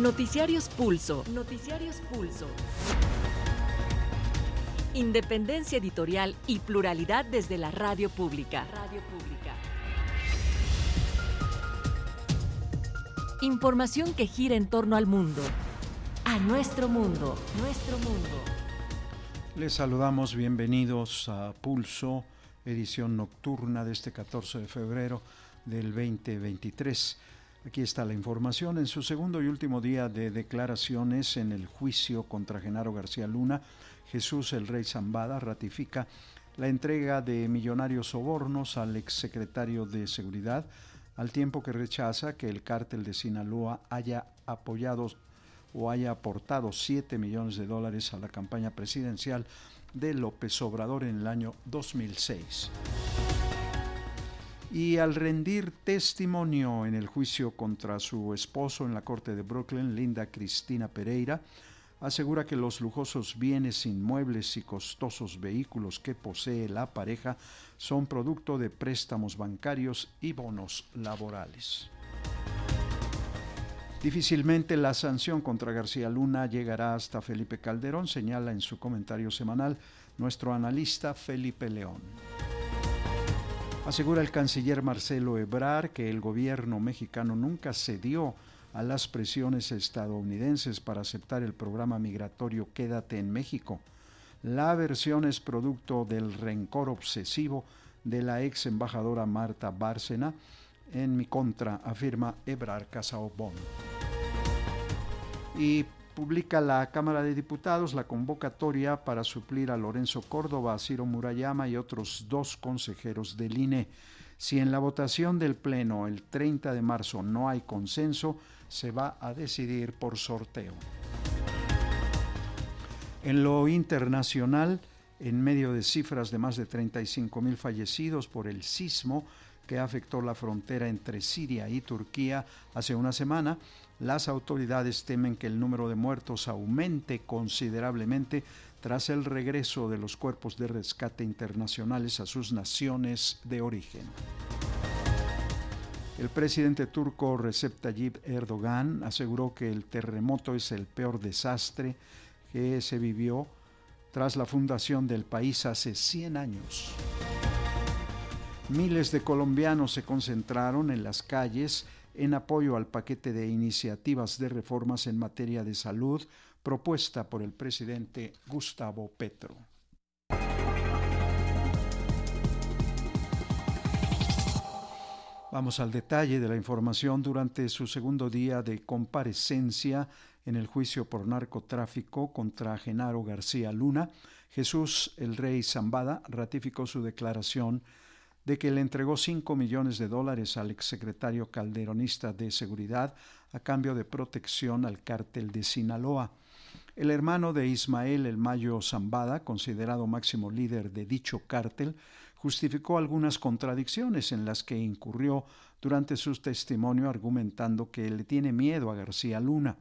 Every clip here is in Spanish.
Noticiarios Pulso. Noticiarios Pulso. Independencia editorial y pluralidad desde la radio pública. Radio pública. Información que gira en torno al mundo. A nuestro mundo. Nuestro mundo. Les saludamos, bienvenidos a Pulso, edición nocturna de este 14 de febrero del 2023. Aquí está la información. En su segundo y último día de declaraciones en el juicio contra Genaro García Luna, Jesús el Rey Zambada ratifica la entrega de millonarios sobornos al exsecretario de Seguridad, al tiempo que rechaza que el cártel de Sinaloa haya apoyado o haya aportado 7 millones de dólares a la campaña presidencial de López Obrador en el año 2006 y al rendir testimonio en el juicio contra su esposo en la corte de Brooklyn, Linda Cristina Pereira, asegura que los lujosos bienes inmuebles y costosos vehículos que posee la pareja son producto de préstamos bancarios y bonos laborales. Difícilmente la sanción contra García Luna llegará hasta Felipe Calderón, señala en su comentario semanal nuestro analista Felipe León. Asegura el canciller Marcelo Ebrard que el gobierno mexicano nunca cedió a las presiones estadounidenses para aceptar el programa migratorio Quédate en México. La versión es producto del rencor obsesivo de la ex embajadora Marta Bárcena en mi contra, afirma Ebrard Casaobón. Y publica la Cámara de Diputados la convocatoria para suplir a Lorenzo Córdoba, Ciro Murayama y otros dos consejeros del INE. Si en la votación del Pleno el 30 de marzo no hay consenso, se va a decidir por sorteo. En lo internacional, en medio de cifras de más de 35 mil fallecidos por el sismo que afectó la frontera entre Siria y Turquía hace una semana, las autoridades temen que el número de muertos aumente considerablemente tras el regreso de los cuerpos de rescate internacionales a sus naciones de origen. El presidente turco Recep Tayyip Erdogan aseguró que el terremoto es el peor desastre que se vivió tras la fundación del país hace 100 años. Miles de colombianos se concentraron en las calles en apoyo al paquete de iniciativas de reformas en materia de salud propuesta por el presidente Gustavo Petro. Vamos al detalle de la información. Durante su segundo día de comparecencia en el juicio por narcotráfico contra Genaro García Luna, Jesús el Rey Zambada ratificó su declaración de que le entregó 5 millones de dólares al exsecretario calderonista de Seguridad a cambio de protección al cártel de Sinaloa. El hermano de Ismael El Mayo Zambada, considerado máximo líder de dicho cártel, justificó algunas contradicciones en las que incurrió durante su testimonio argumentando que le tiene miedo a García Luna.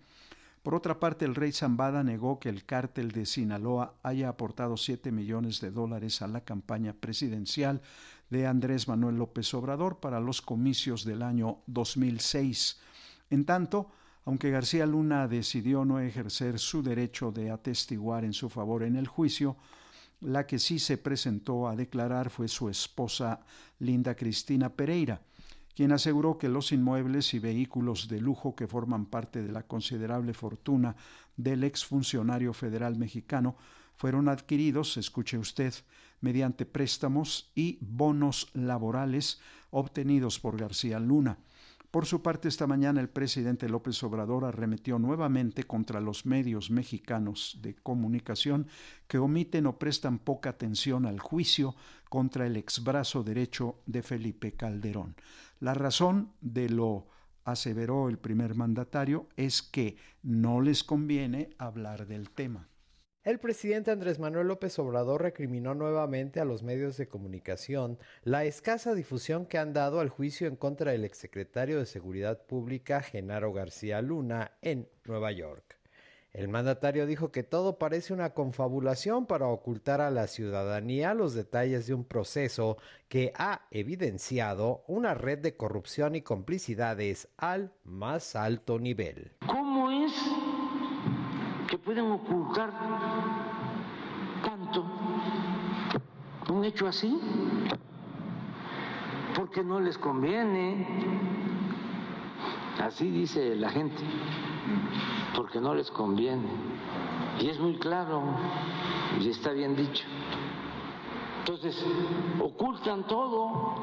Por otra parte, el rey Zambada negó que el cártel de Sinaloa haya aportado 7 millones de dólares a la campaña presidencial de Andrés Manuel López Obrador para los comicios del año 2006. En tanto, aunque García Luna decidió no ejercer su derecho de atestiguar en su favor en el juicio, la que sí se presentó a declarar fue su esposa Linda Cristina Pereira, quien aseguró que los inmuebles y vehículos de lujo que forman parte de la considerable fortuna del exfuncionario federal mexicano fueron adquiridos, escuche usted, mediante préstamos y bonos laborales obtenidos por García Luna. Por su parte, esta mañana el presidente López Obrador arremetió nuevamente contra los medios mexicanos de comunicación que omiten o prestan poca atención al juicio contra el exbrazo derecho de Felipe Calderón. La razón de lo aseveró el primer mandatario es que no les conviene hablar del tema. El presidente Andrés Manuel López Obrador recriminó nuevamente a los medios de comunicación la escasa difusión que han dado al juicio en contra del exsecretario de Seguridad Pública Genaro García Luna en Nueva York. El mandatario dijo que todo parece una confabulación para ocultar a la ciudadanía los detalles de un proceso que ha evidenciado una red de corrupción y complicidades al más alto nivel que pueden ocultar tanto un hecho así porque no les conviene. Así dice la gente, porque no les conviene. Y es muy claro, y está bien dicho. Entonces, ocultan todo.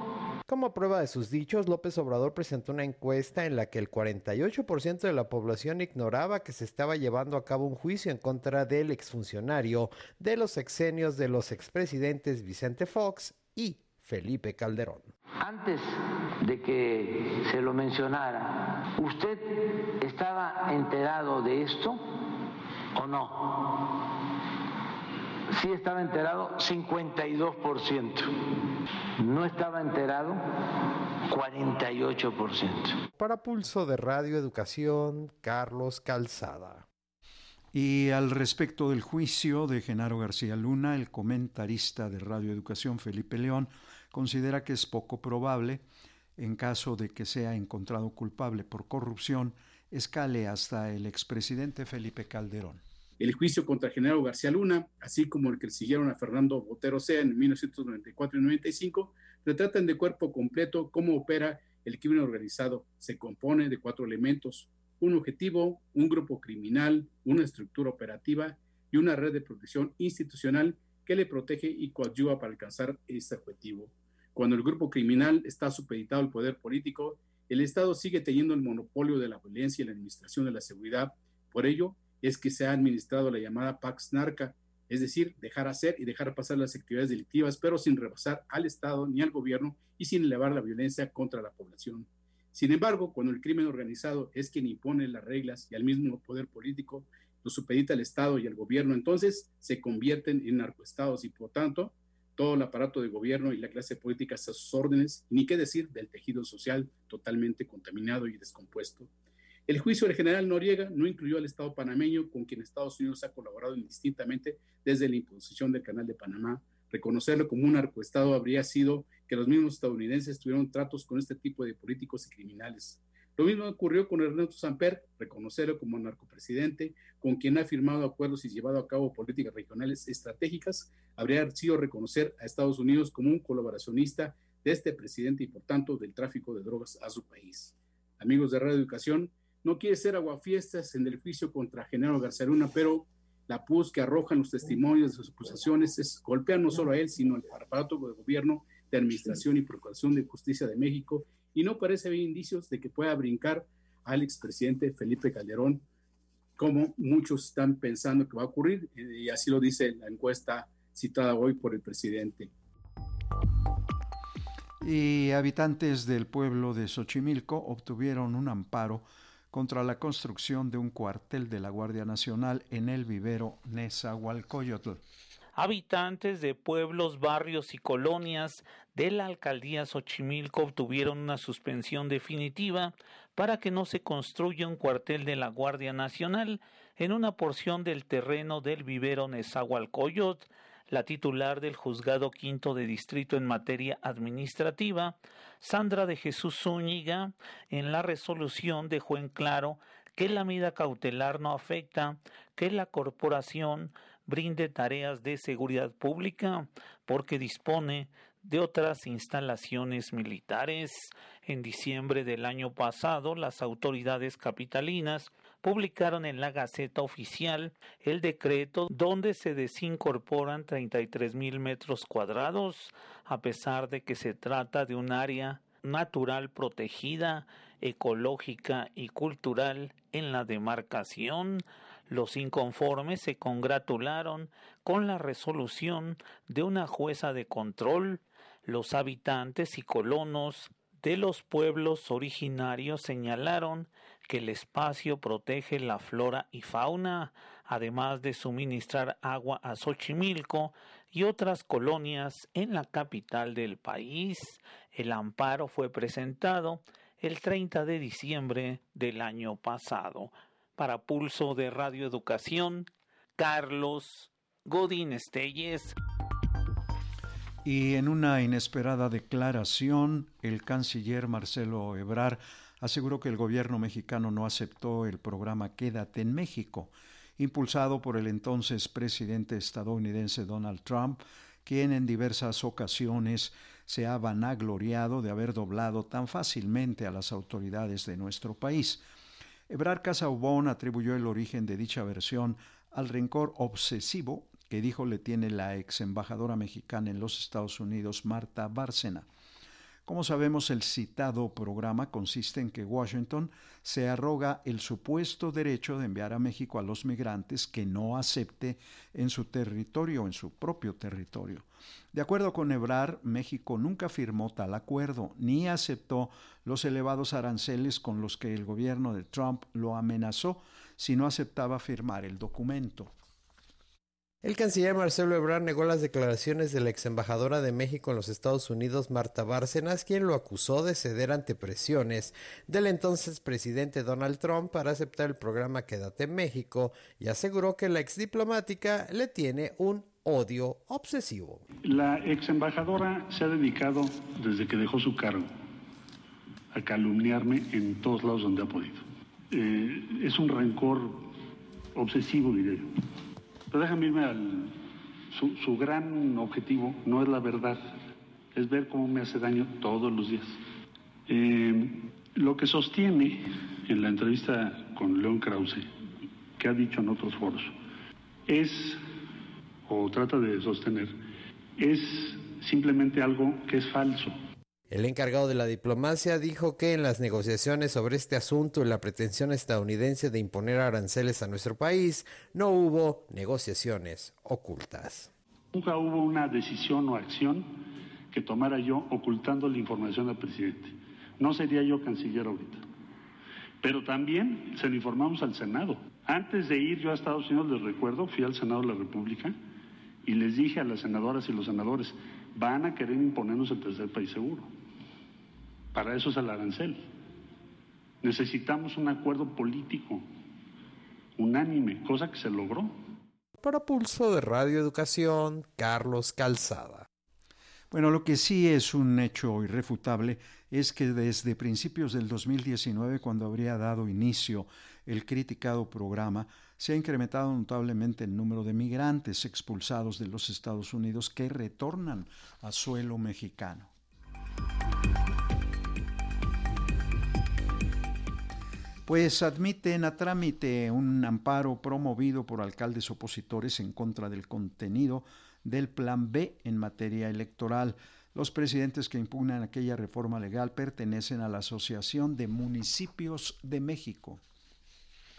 Como prueba de sus dichos, López Obrador presentó una encuesta en la que el 48% de la población ignoraba que se estaba llevando a cabo un juicio en contra del exfuncionario de los exenios de los expresidentes Vicente Fox y Felipe Calderón. Antes de que se lo mencionara, ¿usted estaba enterado de esto o no? Sí estaba enterado 52%. No estaba enterado 48%. Para Pulso de Radio Educación, Carlos Calzada. Y al respecto del juicio de Genaro García Luna, el comentarista de Radio Educación Felipe León considera que es poco probable, en caso de que sea encontrado culpable por corrupción, escale hasta el expresidente Felipe Calderón. El juicio contra Genaro García Luna, así como el que siguieron a Fernando Botero Sea en 1994 y 95, retratan de cuerpo completo cómo opera el crimen organizado. Se compone de cuatro elementos, un objetivo, un grupo criminal, una estructura operativa y una red de protección institucional que le protege y coadyuva para alcanzar este objetivo. Cuando el grupo criminal está supeditado al poder político, el Estado sigue teniendo el monopolio de la violencia y la administración de la seguridad. Por ello, es que se ha administrado la llamada Pax Narca, es decir, dejar hacer y dejar pasar las actividades delictivas, pero sin rebasar al Estado ni al gobierno y sin elevar la violencia contra la población. Sin embargo, cuando el crimen organizado es quien impone las reglas y al mismo poder político lo supedita al Estado y al gobierno, entonces se convierten en narcoestados y por tanto todo el aparato de gobierno y la clase política a sus órdenes, ni qué decir del tejido social totalmente contaminado y descompuesto. El juicio del general Noriega no incluyó al Estado panameño, con quien Estados Unidos ha colaborado indistintamente desde la imposición del Canal de Panamá. Reconocerlo como un narcoestado habría sido que los mismos estadounidenses tuvieron tratos con este tipo de políticos y criminales. Lo mismo ocurrió con Ernesto Samper, reconocerlo como narcopresidente, con quien ha firmado acuerdos y llevado a cabo políticas regionales estratégicas, habría sido reconocer a Estados Unidos como un colaboracionista de este presidente y por tanto del tráfico de drogas a su país. Amigos de Radio Educación, no quiere ser aguafiestas en el juicio contra Genaro García Luna, pero la pus que arrojan los testimonios de sus acusaciones es golpear no solo a él, sino al aparato de gobierno, de administración y procuración de justicia de México, y no parece haber indicios de que pueda brincar al expresidente Felipe Calderón, como muchos están pensando que va a ocurrir, y así lo dice la encuesta citada hoy por el presidente. Y habitantes del pueblo de Xochimilco obtuvieron un amparo contra la construcción de un cuartel de la Guardia Nacional en el vivero Nezahualcóyotl. Habitantes de pueblos, barrios y colonias de la alcaldía Xochimilco obtuvieron una suspensión definitiva para que no se construya un cuartel de la Guardia Nacional en una porción del terreno del vivero Nezahualcóyotl la titular del Juzgado Quinto de Distrito en materia administrativa, Sandra de Jesús Zúñiga, en la resolución dejó en claro que la medida cautelar no afecta que la corporación brinde tareas de seguridad pública porque dispone de otras instalaciones militares. En diciembre del año pasado, las autoridades capitalinas publicaron en la Gaceta Oficial el decreto donde se desincorporan 33 mil metros cuadrados, a pesar de que se trata de un área natural protegida, ecológica y cultural en la demarcación. Los inconformes se congratularon con la resolución de una jueza de control. Los habitantes y colonos de los pueblos originarios señalaron que el espacio protege la flora y fauna, además de suministrar agua a Xochimilco y otras colonias en la capital del país. El amparo fue presentado el 30 de diciembre del año pasado. Para Pulso de Radio Educación, Carlos Godín Estelles. Y en una inesperada declaración, el canciller Marcelo Ebrar aseguró que el gobierno mexicano no aceptó el programa Quédate en México impulsado por el entonces presidente estadounidense Donald Trump, quien en diversas ocasiones se ha vanagloriado de haber doblado tan fácilmente a las autoridades de nuestro país. Ebrar Casaubon atribuyó el origen de dicha versión al rencor obsesivo que dijo le tiene la ex embajadora mexicana en los Estados Unidos, Marta Bárcena. Como sabemos, el citado programa consiste en que Washington se arroga el supuesto derecho de enviar a México a los migrantes que no acepte en su territorio, en su propio territorio. De acuerdo con Ebrar, México nunca firmó tal acuerdo ni aceptó los elevados aranceles con los que el gobierno de Trump lo amenazó si no aceptaba firmar el documento. El canciller Marcelo Ebrard negó las declaraciones de la ex embajadora de México en los Estados Unidos, Marta Bárcenas, quien lo acusó de ceder ante presiones del entonces presidente Donald Trump para aceptar el programa Quédate en México y aseguró que la ex diplomática le tiene un odio obsesivo. La ex embajadora se ha dedicado, desde que dejó su cargo, a calumniarme en todos lados donde ha podido. Eh, es un rencor obsesivo, diré pero déjame irme al... Su, gran objetivo no es la verdad, es ver cómo me hace daño todos los días. Eh, lo que sostiene en la entrevista con León Krause, que ha dicho en otros foros, es, o trata de sostener, es simplemente algo que es falso. El encargado de la diplomacia dijo que en las negociaciones sobre este asunto y la pretensión estadounidense de imponer aranceles a nuestro país no hubo negociaciones ocultas. Nunca hubo una decisión o acción que tomara yo ocultando la información al presidente. No sería yo canciller ahorita. Pero también se lo informamos al Senado. Antes de ir yo a Estados Unidos, les recuerdo, fui al Senado de la República y les dije a las senadoras y los senadores, van a querer imponernos el tercer país seguro. Para eso es el arancel. Necesitamos un acuerdo político unánime, cosa que se logró. Para Pulso de Radio Educación, Carlos Calzada. Bueno, lo que sí es un hecho irrefutable es que desde principios del 2019, cuando habría dado inicio el criticado programa, se ha incrementado notablemente el número de migrantes expulsados de los Estados Unidos que retornan a suelo mexicano. Pues admiten a trámite un amparo promovido por alcaldes opositores en contra del contenido del Plan B en materia electoral. Los presidentes que impugnan aquella reforma legal pertenecen a la Asociación de Municipios de México.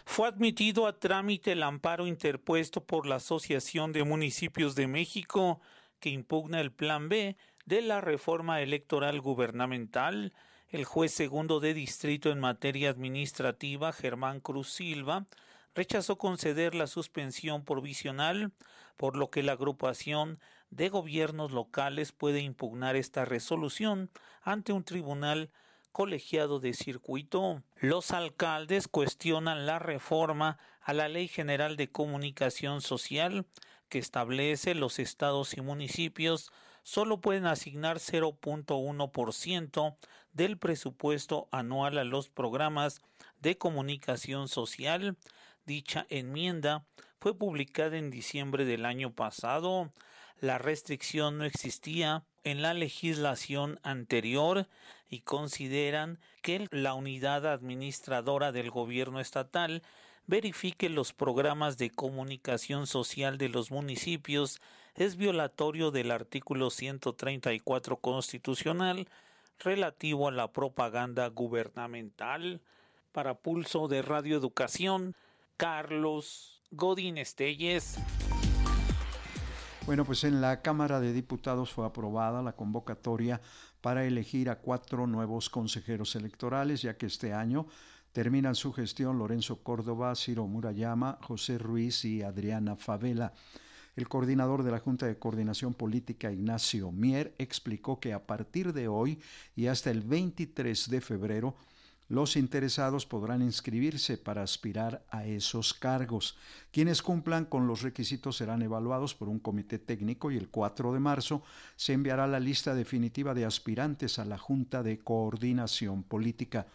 Fue admitido a trámite el amparo interpuesto por la Asociación de Municipios de México que impugna el Plan B de la reforma electoral gubernamental el juez segundo de distrito en materia administrativa, Germán Cruz Silva, rechazó conceder la suspensión provisional, por lo que la agrupación de gobiernos locales puede impugnar esta resolución ante un tribunal colegiado de circuito. Los alcaldes cuestionan la reforma a la Ley General de Comunicación Social que establece los estados y municipios solo pueden asignar 0.1% del presupuesto anual a los programas de comunicación social. Dicha enmienda fue publicada en diciembre del año pasado. La restricción no existía en la legislación anterior y consideran que la unidad administradora del gobierno estatal verifique los programas de comunicación social de los municipios es violatorio del artículo 134 constitucional relativo a la propaganda gubernamental. Para Pulso de Radio Educación, Carlos Godín Estelles. Bueno, pues en la Cámara de Diputados fue aprobada la convocatoria para elegir a cuatro nuevos consejeros electorales, ya que este año Terminan su gestión Lorenzo Córdoba, Ciro Murayama, José Ruiz y Adriana Favela. El coordinador de la Junta de Coordinación Política, Ignacio Mier, explicó que a partir de hoy y hasta el 23 de febrero, los interesados podrán inscribirse para aspirar a esos cargos. Quienes cumplan con los requisitos serán evaluados por un comité técnico y el 4 de marzo se enviará la lista definitiva de aspirantes a la Junta de Coordinación Política.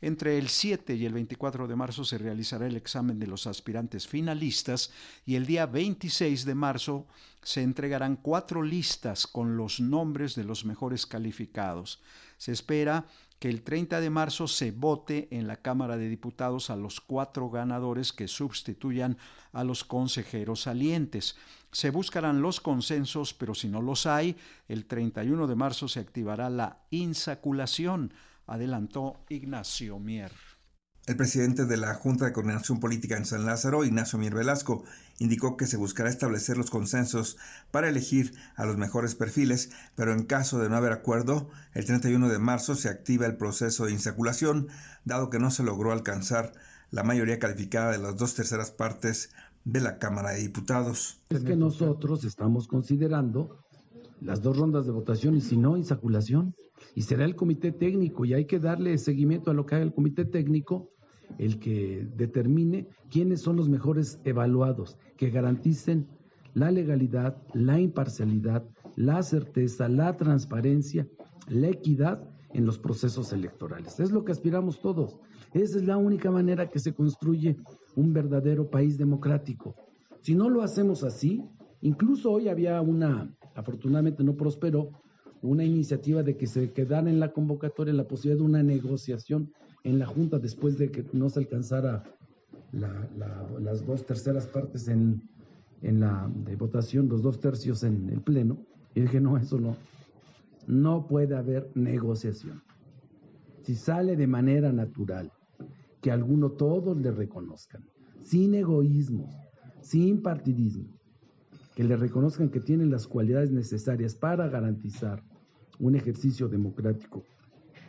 Entre el 7 y el 24 de marzo se realizará el examen de los aspirantes finalistas y el día 26 de marzo se entregarán cuatro listas con los nombres de los mejores calificados. Se espera que el 30 de marzo se vote en la Cámara de Diputados a los cuatro ganadores que sustituyan a los consejeros salientes. Se buscarán los consensos, pero si no los hay, el 31 de marzo se activará la insaculación adelantó Ignacio Mier. El presidente de la Junta de Coordinación Política en San Lázaro, Ignacio Mier Velasco, indicó que se buscará establecer los consensos para elegir a los mejores perfiles, pero en caso de no haber acuerdo, el 31 de marzo se activa el proceso de insaculación, dado que no se logró alcanzar la mayoría calificada de las dos terceras partes de la Cámara de Diputados. Es que nosotros estamos considerando las dos rondas de votación y si no, insaculación y será el comité técnico y hay que darle seguimiento a lo que haga el comité técnico, el que determine quiénes son los mejores evaluados, que garanticen la legalidad, la imparcialidad, la certeza, la transparencia, la equidad en los procesos electorales. Es lo que aspiramos todos. Esa es la única manera que se construye un verdadero país democrático. Si no lo hacemos así, incluso hoy había una, afortunadamente no prosperó, una iniciativa de que se quedara en la convocatoria la posibilidad de una negociación en la Junta después de que no se alcanzara las dos terceras partes en, en la de votación, los dos tercios en el Pleno. Y dije, no, eso no. No puede haber negociación. Si sale de manera natural, que alguno todos le reconozcan, sin egoísmos, sin partidismo, que le reconozcan que tienen las cualidades necesarias para garantizar un ejercicio democrático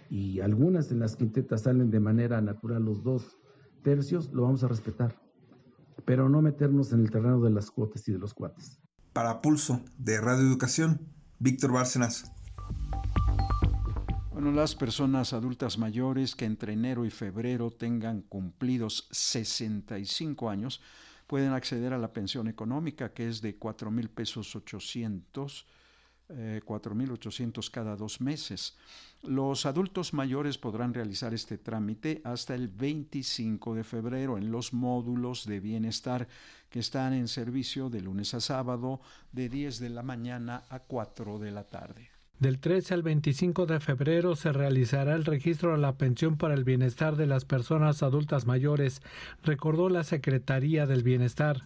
y algunas en las quintetas salen de manera natural los dos tercios, lo vamos a respetar, pero no meternos en el terreno de las cuotas y de los cuates. Para Pulso de Radio Educación, Víctor Bárcenas. Bueno, las personas adultas mayores que entre enero y febrero tengan cumplidos 65 años pueden acceder a la pensión económica que es de 4 mil pesos 800 eh, 4.800 cada dos meses. Los adultos mayores podrán realizar este trámite hasta el 25 de febrero en los módulos de bienestar que están en servicio de lunes a sábado de 10 de la mañana a 4 de la tarde. Del 13 al 25 de febrero se realizará el registro a la pensión para el bienestar de las personas adultas mayores, recordó la Secretaría del Bienestar.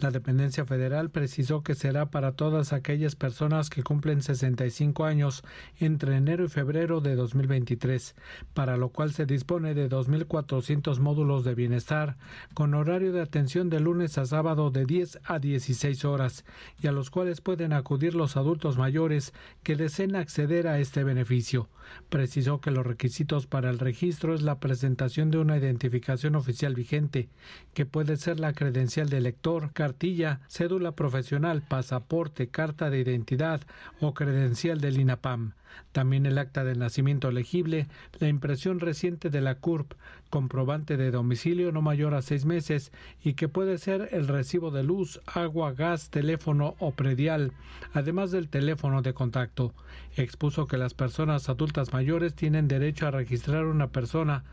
La dependencia federal precisó que será para todas aquellas personas que cumplen 65 años entre enero y febrero de 2023, para lo cual se dispone de 2.400 módulos de bienestar, con horario de atención de lunes a sábado de 10 a 16 horas, y a los cuales pueden acudir los adultos mayores que deseen acceder a este beneficio. Precisó que los requisitos para el registro es la presentación de una identificación oficial vigente, que puede ser la credencial de elector, cartilla, cédula profesional, pasaporte, carta de identidad o credencial del INAPAM también el acta de nacimiento legible, la impresión reciente de la CURP, comprobante de domicilio no mayor a seis meses y que puede ser el recibo de luz, agua, gas, teléfono o predial, además del teléfono de contacto. Expuso que las personas adultas mayores tienen derecho a registrar una persona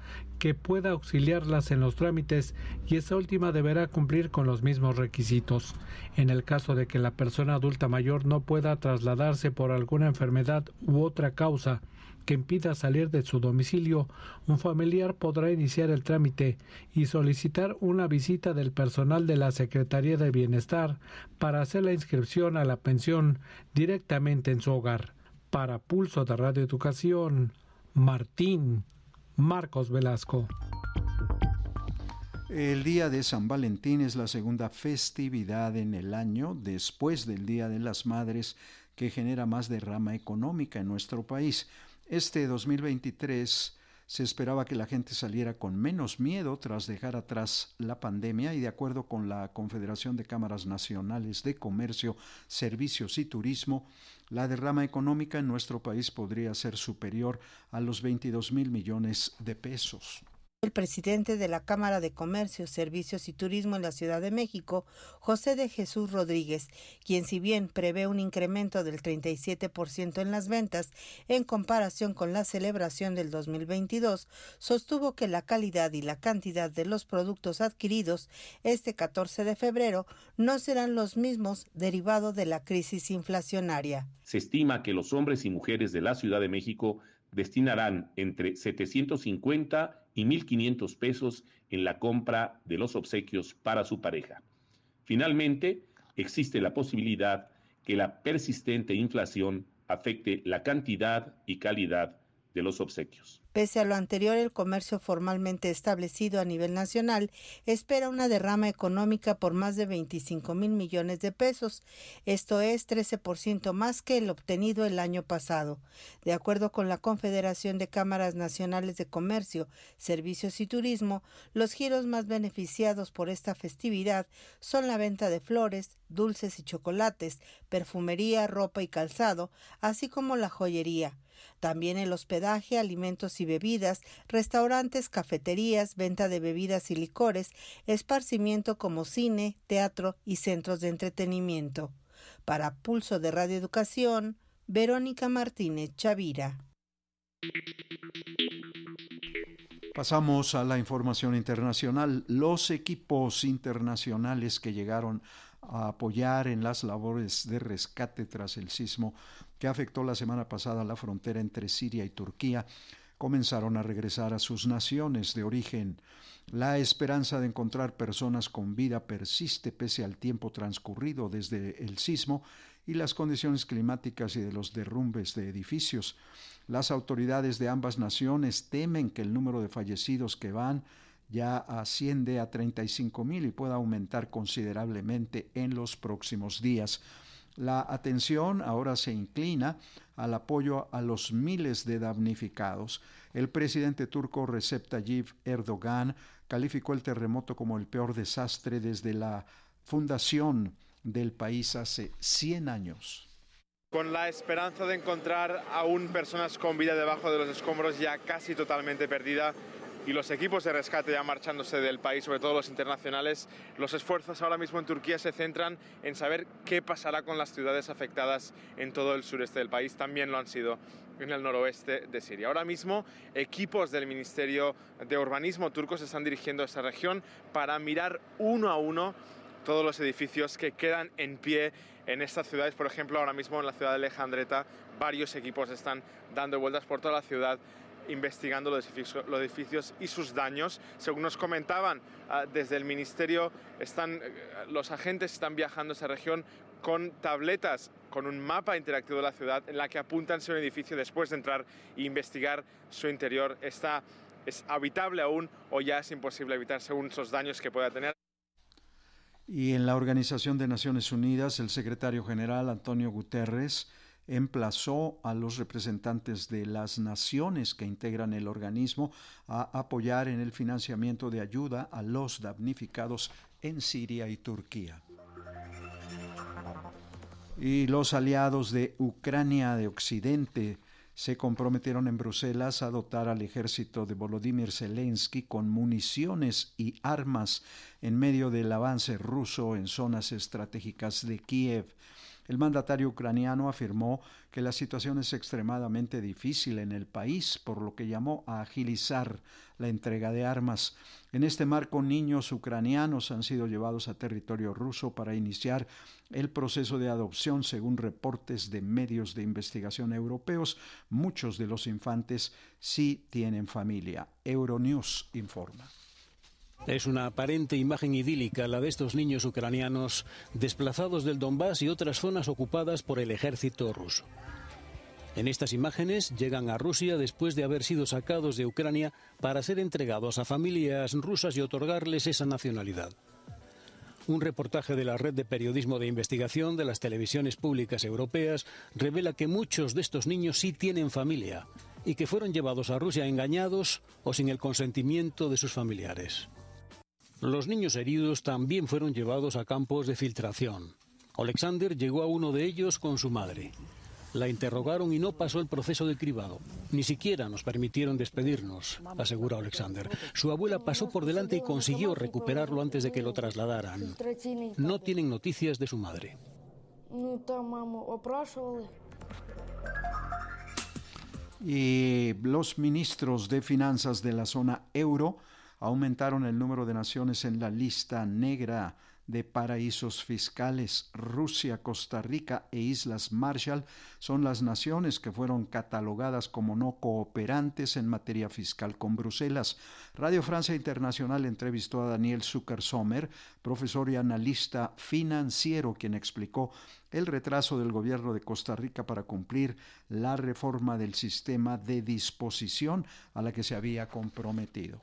que pueda auxiliarlas en los trámites y esa última deberá cumplir con los mismos requisitos. En el caso de que la persona adulta mayor no pueda trasladarse por alguna enfermedad u otra causa que impida salir de su domicilio, un familiar podrá iniciar el trámite y solicitar una visita del personal de la Secretaría de Bienestar para hacer la inscripción a la pensión directamente en su hogar. Para Pulso de Radio Educación, Martín Marcos Velasco. El Día de San Valentín es la segunda festividad en el año después del Día de las Madres que genera más derrama económica en nuestro país. Este 2023 se esperaba que la gente saliera con menos miedo tras dejar atrás la pandemia y de acuerdo con la Confederación de Cámaras Nacionales de Comercio, Servicios y Turismo, la derrama económica en nuestro país podría ser superior a los 22 mil millones de pesos. El presidente de la Cámara de Comercio, Servicios y Turismo en la Ciudad de México, José de Jesús Rodríguez, quien si bien prevé un incremento del 37% en las ventas en comparación con la celebración del 2022, sostuvo que la calidad y la cantidad de los productos adquiridos este 14 de febrero no serán los mismos derivado de la crisis inflacionaria. Se estima que los hombres y mujeres de la Ciudad de México destinarán entre 750 y 1.500 pesos en la compra de los obsequios para su pareja. Finalmente, existe la posibilidad que la persistente inflación afecte la cantidad y calidad de los obsequios. Pese a lo anterior, el comercio formalmente establecido a nivel nacional espera una derrama económica por más de 25 mil millones de pesos. Esto es 13% más que el obtenido el año pasado. De acuerdo con la Confederación de Cámaras Nacionales de Comercio, Servicios y Turismo, los giros más beneficiados por esta festividad son la venta de flores, dulces y chocolates, perfumería, ropa y calzado, así como la joyería. También el hospedaje, alimentos y bebidas, restaurantes, cafeterías, venta de bebidas y licores, esparcimiento como cine, teatro y centros de entretenimiento. Para Pulso de Radio Educación, Verónica Martínez Chavira. Pasamos a la información internacional. Los equipos internacionales que llegaron a apoyar en las labores de rescate tras el sismo que afectó la semana pasada la frontera entre Siria y Turquía, comenzaron a regresar a sus naciones de origen. La esperanza de encontrar personas con vida persiste pese al tiempo transcurrido desde el sismo y las condiciones climáticas y de los derrumbes de edificios. Las autoridades de ambas naciones temen que el número de fallecidos que van ya asciende a 35 mil y pueda aumentar considerablemente en los próximos días. La atención ahora se inclina al apoyo a los miles de damnificados. El presidente turco Recep Tayyip Erdogan calificó el terremoto como el peor desastre desde la fundación del país hace 100 años. Con la esperanza de encontrar aún personas con vida debajo de los escombros ya casi totalmente perdida, y los equipos de rescate ya marchándose del país, sobre todo los internacionales, los esfuerzos ahora mismo en Turquía se centran en saber qué pasará con las ciudades afectadas en todo el sureste del país, también lo han sido en el noroeste de Siria. Ahora mismo equipos del Ministerio de Urbanismo turco se están dirigiendo a esta región para mirar uno a uno todos los edificios que quedan en pie en estas ciudades. Por ejemplo, ahora mismo en la ciudad de Alejandreta varios equipos están dando vueltas por toda la ciudad investigando los edificios, y sus daños. Según nos comentaban ah, desde el Ministerio, están, eh, los agentes están viajando a esa región con tabletas, con un mapa interactivo de la ciudad en la que apuntan si un edificio después de entrar e investigar su interior está, es habitable aún o ya es imposible evitar según esos daños que pueda tener. Y en la Organización de Naciones Unidas, el secretario general Antonio Guterres emplazó a los representantes de las naciones que integran el organismo a apoyar en el financiamiento de ayuda a los damnificados en Siria y Turquía. Y los aliados de Ucrania de Occidente se comprometieron en Bruselas a dotar al ejército de Volodymyr Zelensky con municiones y armas en medio del avance ruso en zonas estratégicas de Kiev. El mandatario ucraniano afirmó que la situación es extremadamente difícil en el país, por lo que llamó a agilizar la entrega de armas. En este marco, niños ucranianos han sido llevados a territorio ruso para iniciar el proceso de adopción, según reportes de medios de investigación europeos. Muchos de los infantes sí tienen familia. Euronews informa. Es una aparente imagen idílica la de estos niños ucranianos desplazados del Donbass y otras zonas ocupadas por el ejército ruso. En estas imágenes llegan a Rusia después de haber sido sacados de Ucrania para ser entregados a familias rusas y otorgarles esa nacionalidad. Un reportaje de la red de periodismo de investigación de las televisiones públicas europeas revela que muchos de estos niños sí tienen familia y que fueron llevados a Rusia engañados o sin el consentimiento de sus familiares. Los niños heridos también fueron llevados a campos de filtración. Alexander llegó a uno de ellos con su madre. La interrogaron y no pasó el proceso de cribado. Ni siquiera nos permitieron despedirnos, asegura Alexander. Su abuela pasó por delante y consiguió recuperarlo antes de que lo trasladaran. No tienen noticias de su madre. Y los ministros de finanzas de la zona euro aumentaron el número de naciones en la lista negra de paraísos fiscales. Rusia, Costa Rica e Islas Marshall son las naciones que fueron catalogadas como no cooperantes en materia fiscal con Bruselas. Radio Francia Internacional entrevistó a Daniel Zucker Sommer, profesor y analista financiero, quien explicó el retraso del gobierno de Costa Rica para cumplir la reforma del sistema de disposición a la que se había comprometido.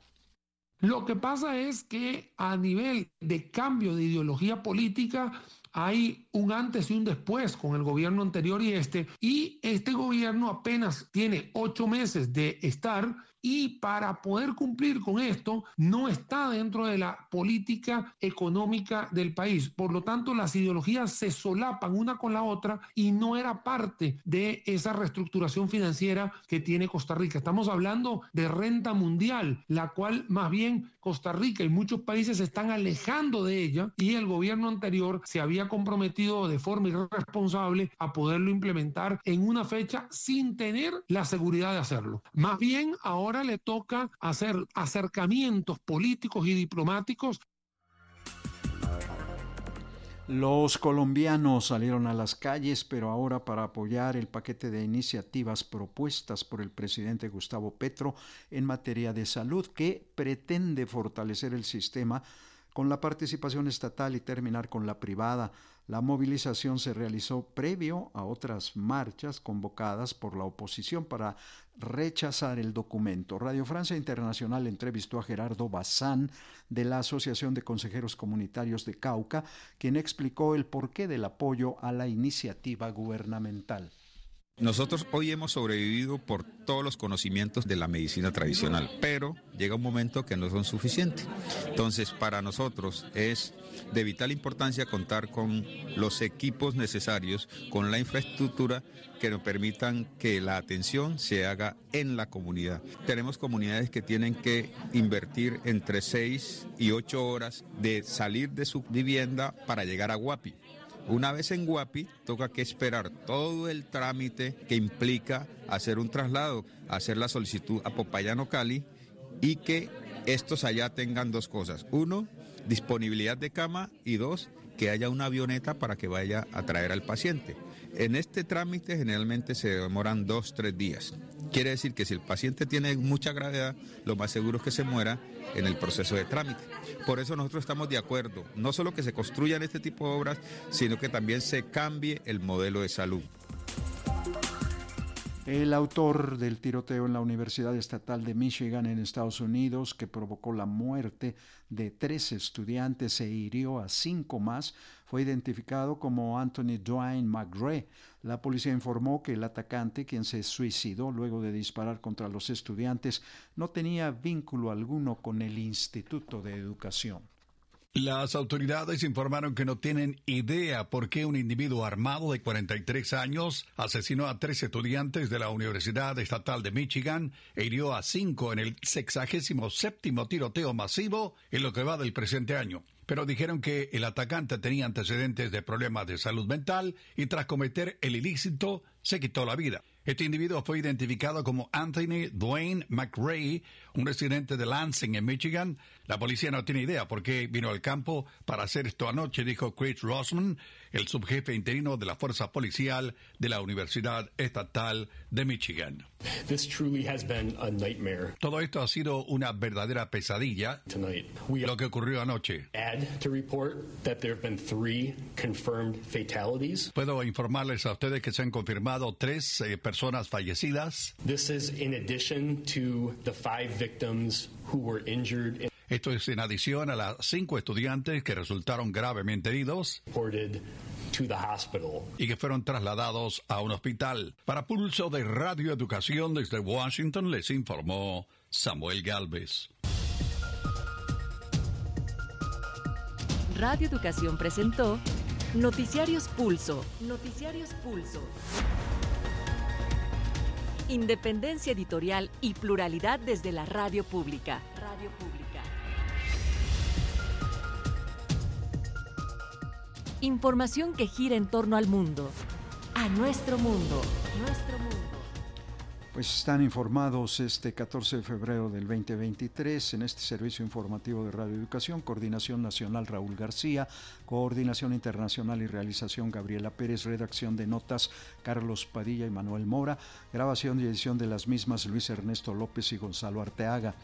Lo que pasa es que a nivel de cambio de ideología política hay un antes y un después con el gobierno anterior y este, y este gobierno apenas tiene ocho meses de estar y para poder cumplir con esto no está dentro de la política económica del país. Por lo tanto, las ideologías se solapan una con la otra y no era parte de esa reestructuración financiera que tiene Costa Rica. Estamos hablando de renta mundial, la cual más bien Costa Rica y muchos países se están alejando de ella y el gobierno anterior se había comprometido de forma irresponsable a poderlo implementar en una fecha sin tener la seguridad de hacerlo. Más bien ahora ahora le toca hacer acercamientos políticos y diplomáticos. Los colombianos salieron a las calles, pero ahora para apoyar el paquete de iniciativas propuestas por el presidente Gustavo Petro en materia de salud, que pretende fortalecer el sistema con la participación estatal y terminar con la privada. La movilización se realizó previo a otras marchas convocadas por la oposición para rechazar el documento. Radio Francia Internacional entrevistó a Gerardo Bazán de la Asociación de Consejeros Comunitarios de Cauca, quien explicó el porqué del apoyo a la iniciativa gubernamental. Nosotros hoy hemos sobrevivido por todos los conocimientos de la medicina tradicional, pero llega un momento que no son suficientes. Entonces, para nosotros es de vital importancia contar con los equipos necesarios, con la infraestructura que nos permitan que la atención se haga en la comunidad. Tenemos comunidades que tienen que invertir entre 6 y 8 horas de salir de su vivienda para llegar a Guapi. Una vez en Guapi, toca que esperar todo el trámite que implica hacer un traslado, hacer la solicitud a Popayano Cali y que estos allá tengan dos cosas. Uno, disponibilidad de cama y dos, que haya una avioneta para que vaya a traer al paciente. En este trámite generalmente se demoran dos, tres días. Quiere decir que si el paciente tiene mucha gravedad, lo más seguro es que se muera en el proceso de trámite. Por eso nosotros estamos de acuerdo, no solo que se construyan este tipo de obras, sino que también se cambie el modelo de salud. El autor del tiroteo en la Universidad Estatal de Michigan en Estados Unidos, que provocó la muerte de tres estudiantes e hirió a cinco más, fue identificado como Anthony Dwayne McRae. La policía informó que el atacante, quien se suicidó luego de disparar contra los estudiantes, no tenía vínculo alguno con el Instituto de Educación. Las autoridades informaron que no tienen idea por qué un individuo armado de 43 años asesinó a tres estudiantes de la Universidad Estatal de Michigan e hirió a cinco en el 67 tiroteo masivo en lo que va del presente año. Pero dijeron que el atacante tenía antecedentes de problemas de salud mental y tras cometer el ilícito se quitó la vida. Este individuo fue identificado como Anthony Dwayne McRae, un residente de Lansing, en Michigan. La policía no tiene idea por qué vino al campo para hacer esto anoche, dijo Chris Rossman, el subjefe interino de la Fuerza Policial de la Universidad Estatal de Michigan. Todo esto ha sido una verdadera pesadilla. Lo que ocurrió anoche. Puedo informarles a ustedes que se han confirmado tres eh, personas fallecidas. Esto es en adición a las cinco estudiantes que resultaron gravemente heridos y que fueron trasladados a un hospital. Para Pulso de Radio Educación desde Washington les informó Samuel Galvez. Radio Educación presentó Noticiarios Pulso. Noticiarios Pulso. Independencia editorial y pluralidad desde la radio pública. Radio pública. Información que gira en torno al mundo. A nuestro mundo. Nuestro mundo. Pues están informados este 14 de febrero del 2023 en este servicio informativo de Radio Educación, Coordinación Nacional Raúl García, Coordinación Internacional y Realización Gabriela Pérez, redacción de notas Carlos Padilla y Manuel Mora, grabación y edición de las mismas Luis Ernesto López y Gonzalo Arteaga.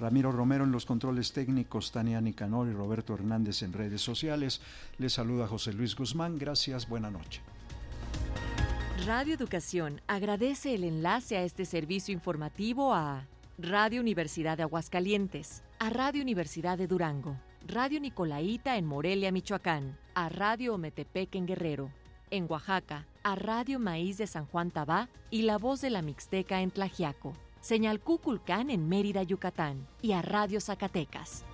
Ramiro Romero en los controles técnicos, Tania Nicanor y Roberto Hernández en redes sociales. Les saluda José Luis Guzmán. Gracias, buena noche. Radio Educación agradece el enlace a este servicio informativo a Radio Universidad de Aguascalientes, a Radio Universidad de Durango, Radio Nicolaita en Morelia, Michoacán, a Radio Ometepec en Guerrero, en Oaxaca, a Radio Maíz de San Juan Tabá y La Voz de la Mixteca en Tlajiaco, Señal Cuculcán en Mérida, Yucatán y a Radio Zacatecas.